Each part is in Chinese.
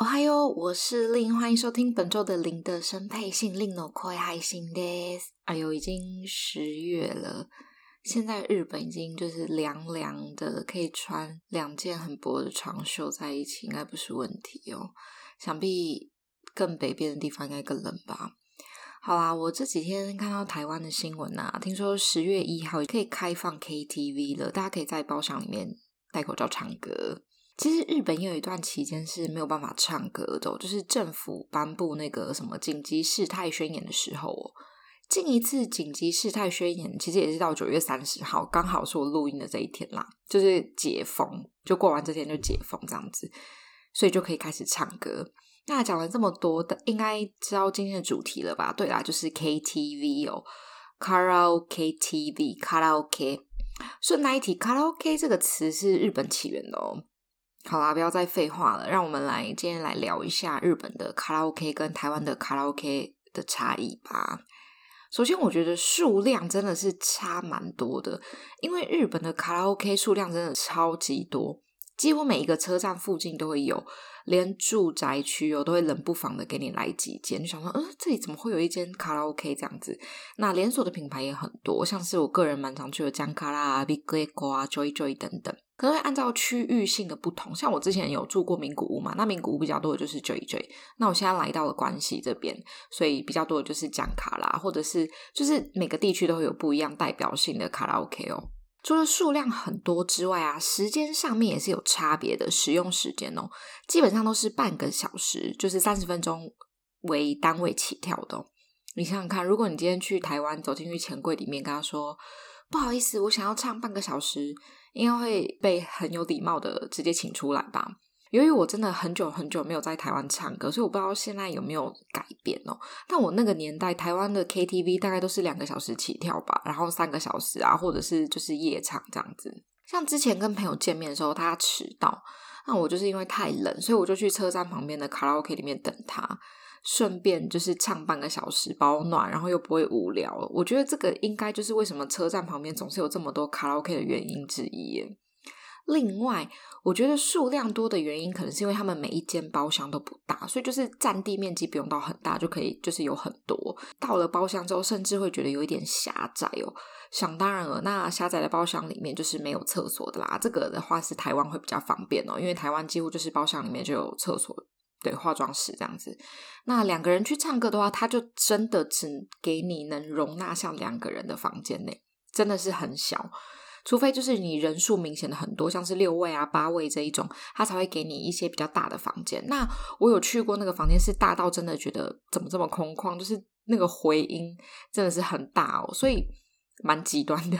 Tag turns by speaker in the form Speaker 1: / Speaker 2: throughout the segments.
Speaker 1: 哦嗨哟，我是令，欢迎收听本周的零的声配信，令の声配信です。哎呦，已经十月了，现在日本已经就是凉凉的，可以穿两件很薄的长袖在一起，应该不是问题哦。想必更北边的地方应该更冷吧。好啦，我这几天看到台湾的新闻啊，听说十月一号可以开放 KTV 了，大家可以在包厢里面戴口罩唱歌。 其实日本也有一段期间是没有办法唱歌的，就是政府颁布那个什么紧急事态宣言的时候哦。近一次紧急事态宣言其实也是到九月三十号，刚好是我录音的这一天啦，就是解封，就过完这天就解封这样子，所以就可以开始唱歌。那讲了这么多的，应该知道今天的主题了吧？对啦，就是 KTV 哦，卡拉 OK TV，卡拉 OK。顺带一提，卡拉 OK 这个词是日本起源的哦。好啦，不要再废话了，让我们来今天来聊一下日本的卡拉 OK 跟台湾的卡拉 OK 的差异吧。首先，我觉得数量真的是差蛮多的，因为日本的卡拉 OK 数量真的超级多，几乎每一个车站附近都会有。连住宅区哦，都会冷不防的给你来几间，就想说，嗯，这里怎么会有一间卡拉 OK 这样子？那连锁的品牌也很多，像是我个人蛮常去的江卡拉、Big Echo 啊、Joy Joy 等等，可能按照区域性的不同。像我之前有住过名古屋嘛，那名古屋比较多的就是 J J。那我现在来到了关西这边，所以比较多的就是讲卡拉，或者是就是每个地区都会有不一样代表性的卡拉 OK 哦。除了数量很多之外啊，时间上面也是有差别的。使用时间哦，基本上都是半个小时，就是三十分钟为单位起跳的哦。你想想看，如果你今天去台湾，走进去钱柜里面，跟他说不好意思，我想要唱半个小时，应该会被很有礼貌的直接请出来吧。由于我真的很久很久没有在台湾唱歌，所以我不知道现在有没有改变哦。但我那个年代，台湾的 KTV 大概都是两个小时起跳吧，然后三个小时啊，或者是就是夜场这样子。像之前跟朋友见面的时候，他迟到，那我就是因为太冷，所以我就去车站旁边的卡拉 OK 里面等他，顺便就是唱半个小时保暖，然后又不会无聊。我觉得这个应该就是为什么车站旁边总是有这么多卡拉 OK 的原因之一。另外，我觉得数量多的原因，可能是因为他们每一间包厢都不大，所以就是占地面积不用到很大就可以，就是有很多。到了包厢之后，甚至会觉得有一点狭窄哦。想当然了，那狭窄的包厢里面就是没有厕所的啦。这个的话是台湾会比较方便哦，因为台湾几乎就是包厢里面就有厕所，对，化妆室这样子。那两个人去唱歌的话，他就真的只给你能容纳像两个人的房间内，真的是很小。除非就是你人数明显的很多，像是六位啊、八位这一种，他才会给你一些比较大的房间。那我有去过那个房间，是大到真的觉得怎么这么空旷，就是那个回音真的是很大哦，所以蛮极端的。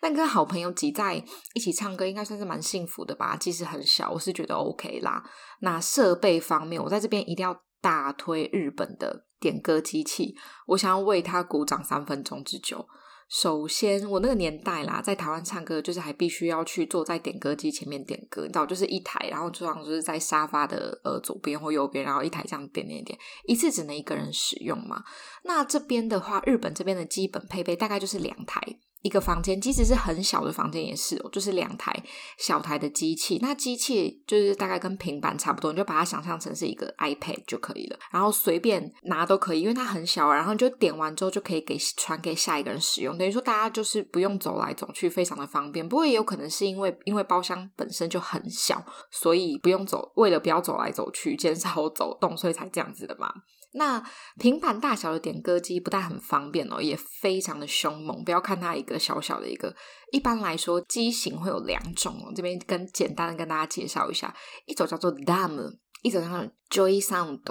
Speaker 1: 但跟好朋友挤在一起唱歌，应该算是蛮幸福的吧？即使很小，我是觉得 OK 啦。那设备方面，我在这边一定要大推日本的点歌机器，我想要为它鼓掌三分钟之久。首先，我那个年代啦，在台湾唱歌就是还必须要去坐在点歌机前面点歌，你知道，就是一台，然后通常就是在沙发的呃左边或右边，然后一台这样点点点，一次只能一个人使用嘛。那这边的话，日本这边的基本配备大概就是两台。一个房间，即使是很小的房间也是哦，就是两台小台的机器。那机器就是大概跟平板差不多，你就把它想象成是一个 iPad 就可以了。然后随便拿都可以，因为它很小。然后你就点完之后就可以给传给下一个人使用，等于说大家就是不用走来走去，非常的方便。不过也有可能是因为因为包厢本身就很小，所以不用走，为了不要走来走去，减少走动，所以才这样子的嘛。那平板大小的点歌机不但很方便哦，也非常的凶猛。不要看它一个小小的一个，一般来说机型会有两种哦。这边跟简单的跟大家介绍一下，一种叫做 DAM，一种叫做 Joy Sound。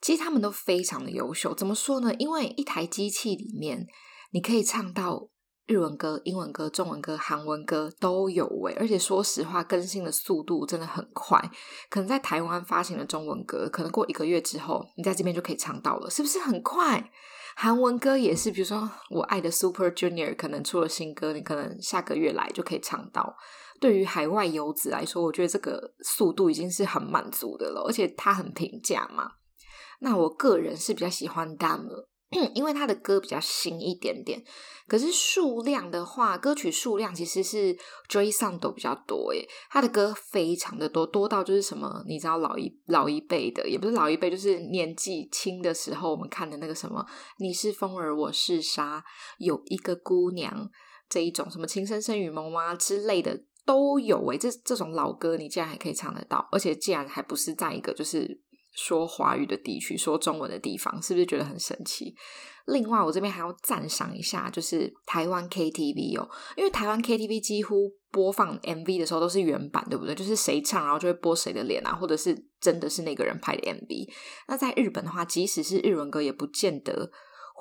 Speaker 1: 其实他们都非常的优秀。怎么说呢？因为一台机器里面你可以唱到日文歌、英文歌、中文歌、韩文歌都有诶，而且说实话，更新的速度真的很快。可能在台湾发行的中文歌，可能过一个月之后，你在这边就可以唱到了，是不是很快？韩文歌也是，比如说我爱的 Super Junior 可能出了新歌，你可能下个月来就可以唱到。对于海外游子来说，我觉得这个速度已经是很满足的了，而且它很平价嘛。那我个人是比较喜欢 Dam，。因为他的歌比较新一点点，可是数量的话，歌曲数量其实是 Joy Sound 都比较多诶，他的歌非常的多，多到就是什么，你知道老一老一辈的，也不是老一辈，就是年纪轻的时候我们看的那个什么，你是风儿我是沙，有一个姑娘这一种什么情深深雨蒙蒙啊之类的都有诶，这这种老歌你竟然还可以唱得到，而且竟然还不是在一个就是。说华语的地区，说中文的地方，是不是觉得很神奇？另外，我这边还要赞赏一下，就是台湾 KTV 哦，因为台湾 KTV 几乎播放 MV 的时候都是原版，对不对？就是谁唱，然后就会播谁的脸啊，或者是真的是那个人拍的 MV。那在日本的话，即使是日文歌，也不见得。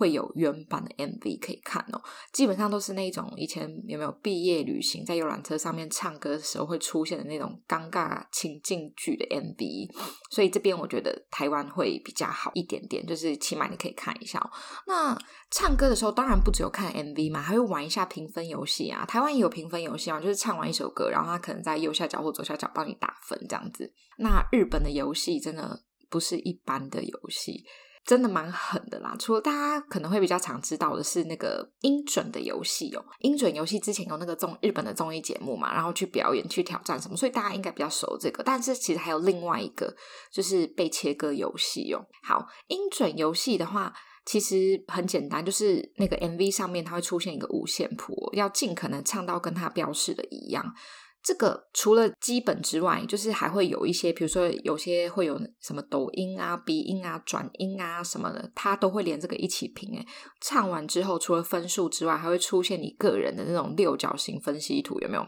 Speaker 1: 会有原版的 MV 可以看哦，基本上都是那种以前有没有毕业旅行在游览车上面唱歌的时候会出现的那种尴尬情境剧的 MV，所以这边我觉得台湾会比较好一点点，就是起码你可以看一下。那唱歌的时候当然不只有看 MV 嘛，还会玩一下评分游戏啊。台湾也有评分游戏啊，就是唱完一首歌，然后他可能在右下角或左下角帮你打分这样子。那日本的游戏真的不是一般的游戏。真的蛮狠的啦！除了大家可能会比较常知道的是那个音准的游戏哦，音准游戏之前有那个综日本的综艺节目嘛，然后去表演去挑战什么，所以大家应该比较熟这个。但是其实还有另外一个，就是被切割游戏哦。好，音准游戏的话，其实很简单，就是那个 MV 上面它会出现一个五线谱，要尽可能唱到跟它标示的一样。这个除了基本之外，就是还会有一些，比如说有些会有什么抖音啊、鼻音啊、转音啊什么的，它都会连这个一起评。诶，唱完之后，除了分数之外，还会出现你个人的那种六角形分析图，有没有？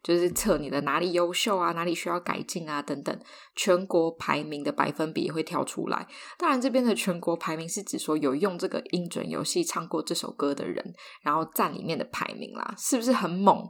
Speaker 1: 就是测你的哪里优秀啊，哪里需要改进啊等等。全国排名的百分比会跳出来。当然，这边的全国排名是指说有用这个音准游戏唱过这首歌的人，然后占里面的排名啦，是不是很猛？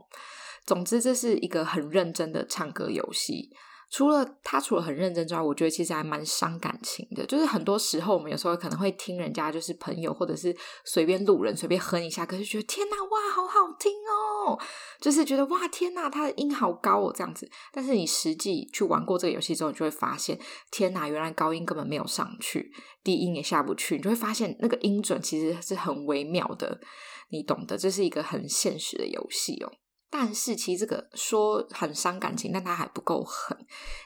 Speaker 1: 总之，这是一个很认真的唱歌游戏。除了他，除了很认真之外，我觉得其实还蛮伤感情的。就是很多时候，我们有时候可能会听人家，就是朋友或者是随便路人随便哼一下，可是觉得天哪，哇，好好听哦！就是觉得哇，天哪，他的音好高哦，这样子。但是你实际去玩过这个游戏之后，你就会发现，天哪，原来高音根本没有上去，低音也下不去。你就会发现，那个音准其实是很微妙的，你懂得，这是一个很现实的游戏哦。但是其实这个说很伤感情，但它还不够狠。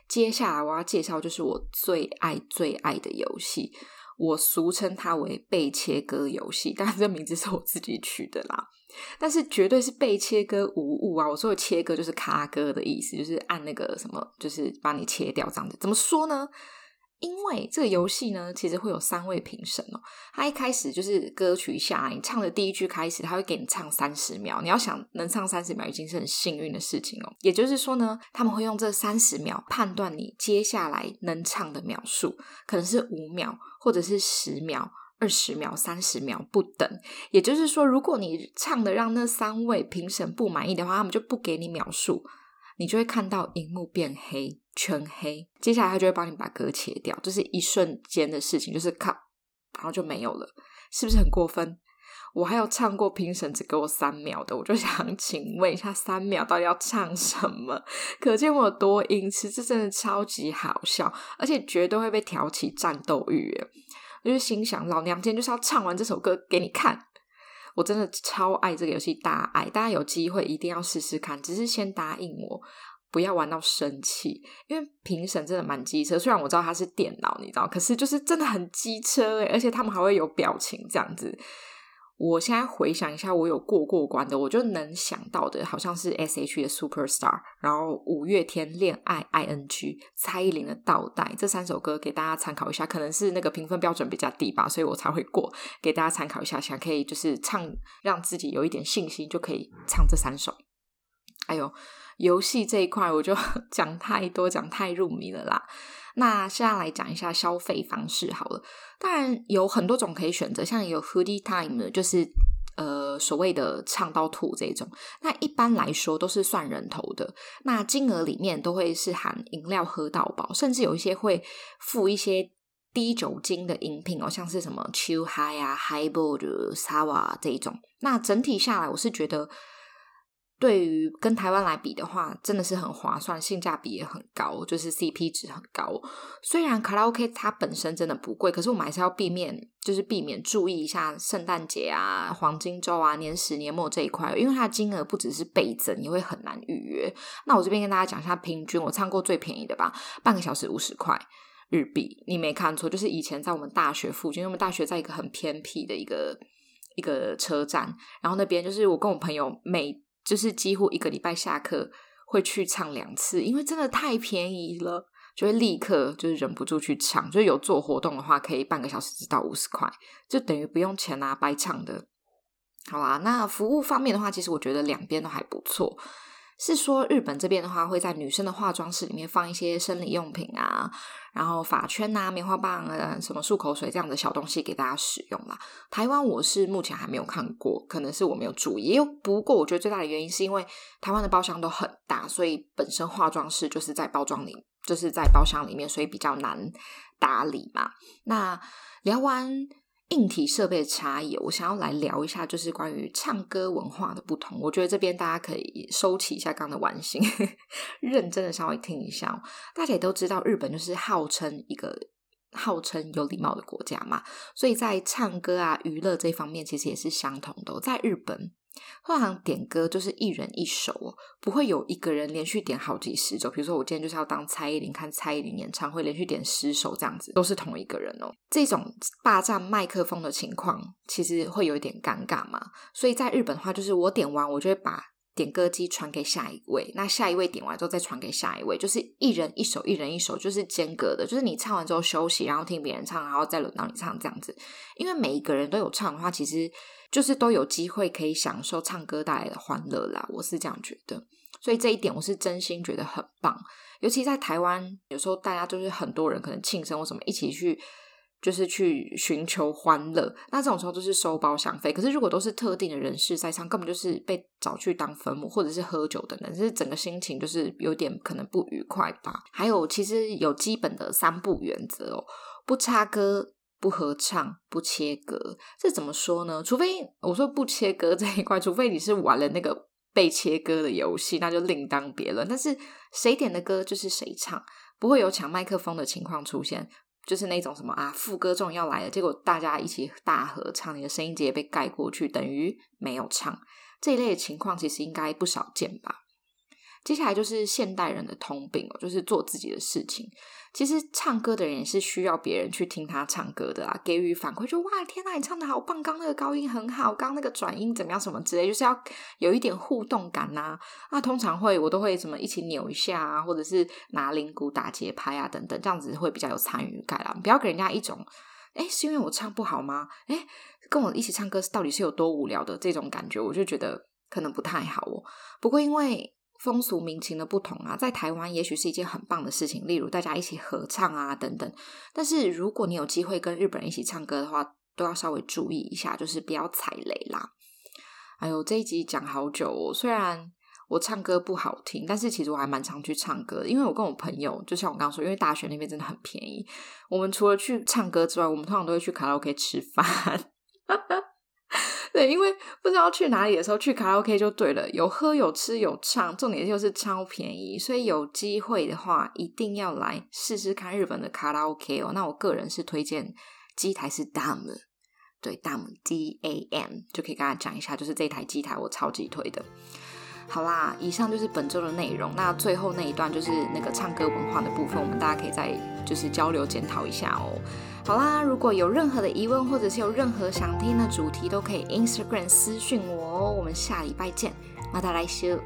Speaker 1: 接下来我要介绍就是我最爱最爱的游戏，我俗称它为被切割游戏，当然这名字是我自己取的啦。但是绝对是被切割无误啊！我说的切割就是卡割的意思，就是按那个什么，就是把你切掉这样子。怎么说呢？因为这个游戏呢，其实会有三位评审哦。他一开始就是歌曲下来，你唱的第一句开始，他会给你唱三十秒。你要想能唱三十秒，已经是很幸运的事情哦。也就是说呢，他们会用这三十秒判断你接下来能唱的秒数，可能是五秒，或者是十秒、二十秒、三十秒不等。也就是说，如果你唱的让那三位评审不满意的话，他们就不给你秒数。你就会看到荧幕变黑，全黑。接下来他就会帮你把歌切掉，就是一瞬间的事情，就是咔，然后就没有了，是不是很过分？我还有唱过评审只给我三秒的，我就想请问一下，三秒到底要唱什么？可见我有多音痴，这真的超级好笑，而且绝对会被挑起战斗欲。我就心想，老娘今天就是要唱完这首歌给你看。我真的超爱这个游戏，大爱！大家有机会一定要试试看，只是先答应我，不要玩到生气，因为评审真的蛮机车。虽然我知道它是电脑，你知道，可是就是真的很机车诶，而且他们还会有表情这样子。我现在回想一下，我有过过关的，我就能想到的，好像是 S.H. 的 Superstar，然后五月天恋爱 I.N.G，蔡依林的倒带这三首歌给大家参考一下，可能是那个评分标准比较低吧，所以我才会过，给大家参考一下，想可以就是唱，让自己有一点信心，就可以唱这三首。哎呦，游戏这一块我就 讲太多，讲太入迷了啦。那现在来讲一下消费方式好了。当然有很多种可以选择，像有 Hoodie Time，就是呃所谓的唱到吐这种。那一般来说都是算人头的，那金额里面都会是含饮料喝到饱，甚至有一些会付一些低酒精的饮品哦，像是什么秋嗨啊、Highball、Sour 这一种。那整体下来，我是觉得。对于跟台湾来比的话，真的是很划算，性价比也很高，就是 CP 值很高。虽然卡拉 OK 它本身真的不贵，可是我们还是要避免，就是避免注意一下圣诞节啊、黄金周啊、年始年末这一块，因为它的金额不只是倍增，也会很难预约。那我这边跟大家讲一下，平均我唱过最便宜的吧，半个小时五十块日币，你没看错，就是以前在我们大学附近，因为我们大学在一个很偏僻的一个一个车站，然后那边就是我跟我朋友每。就是几乎一个礼拜下课会去唱两次，因为真的太便宜了，就会立刻就是忍不住去唱。就有做活动的话，可以半个小时到五十块，就等于不用钱啊，白唱的。好啦，那服务方面的话，其实我觉得两边都还不错。是说日本这边的话，会在女生的化妆室里面放一些生理用品啊，然后发圈啊、棉花棒啊、什么漱口水这样的小东西给大家使用啦。台湾我是目前还没有看过，可能是我没有注意。不过，我觉得最大的原因是因为台湾的包厢都很大，所以本身化妆室就是在包装里，就是在包厢里面，所以比较难打理嘛。那聊完。硬体设备的差异，我想要来聊一下，就是关于唱歌文化的不同。我觉得这边大家可以收起一下刚刚的玩心，认真的稍微听一下。大家也都知道，日本就是号称一个号称有礼貌的国家嘛，所以在唱歌啊、娱乐这方面，其实也是相同的。在日本。通常点歌就是一人一首哦，不会有一个人连续点好几十首。比如说，我今天就是要当蔡依林看蔡依林演唱会，连续点十首这样子，都是同一个人哦。这种霸占麦克风的情况，其实会有一点尴尬嘛。所以在日本的话，就是我点完，我就会把点歌机传给下一位，那下一位点完之后再传给下一位，就是一人一首，一人一首，就是间隔的，就是你唱完之后休息，然后听别人唱，然后再轮到你唱这样子。因为每一个人都有唱的话，其实。就是都有机会可以享受唱歌带来的欢乐啦，我是这样觉得，所以这一点我是真心觉得很棒。尤其在台湾，有时候大家就是很多人可能庆生或什么一起去，就是去寻求欢乐，那这种时候就是收包厢费。可是如果都是特定的人士在唱，根本就是被找去当坟墓或者是喝酒等等，就是整个心情就是有点可能不愉快吧。还有，其实有基本的三不原则哦，不插歌。不合唱，不切歌，这怎么说呢？除非我说不切歌这一块，除非你是玩了那个被切歌的游戏，那就另当别论。但是谁点的歌就是谁唱，不会有抢麦克风的情况出现，就是那种什么啊，副歌终于要来了，结果大家一起大合唱，你的声音直接被盖过去，等于没有唱。这一类的情况其实应该不少见吧。接下来就是现代人的通病哦，就是做自己的事情。其实唱歌的人也是需要别人去听他唱歌的啊，给予反馈，就哇天哪，你唱得好棒，刚那个高音很好，刚那个转音怎么样，什么之类，就是要有一点互动感呐、啊。那通常会我都会什么一起扭一下啊，或者是拿铃鼓打节拍啊等等，这样子会比较有参与感啦。不要给人家一种，哎，是因为我唱不好吗？诶，跟我一起唱歌到底是有多无聊的这种感觉，我就觉得可能不太好哦。不过因为。风俗民情的不同啊，在台湾也许是一件很棒的事情，例如大家一起合唱啊等等。但是如果你有机会跟日本人一起唱歌的话，都要稍微注意一下，就是不要踩雷啦。哎呦，这一集讲好久哦。虽然我唱歌不好听，但是其实我还蛮常去唱歌，因为我跟我朋友，就像我刚刚说，因为大学那边真的很便宜，我们除了去唱歌之外，我们通常都会去卡拉 OK 吃饭。对，因为不知道去哪里的时候，去卡拉 OK 就对了，有喝有吃有唱，重点就是超便宜，所以有机会的话一定要来试试看日本的卡拉 OK 哦。那我个人是推荐机台是 DAM，对 DAM D A M 就可以跟大家讲一下，就是这台机台我超级推的。好啦，以上就是本周的内容。那最后那一段就是那个唱歌文化的部分，我们大家可以再就是交流检讨一下哦。好啦，如果有任何的疑问，或者是有任何想听的主题，都可以 Instagram 私讯我哦。我们下礼拜见，また来周。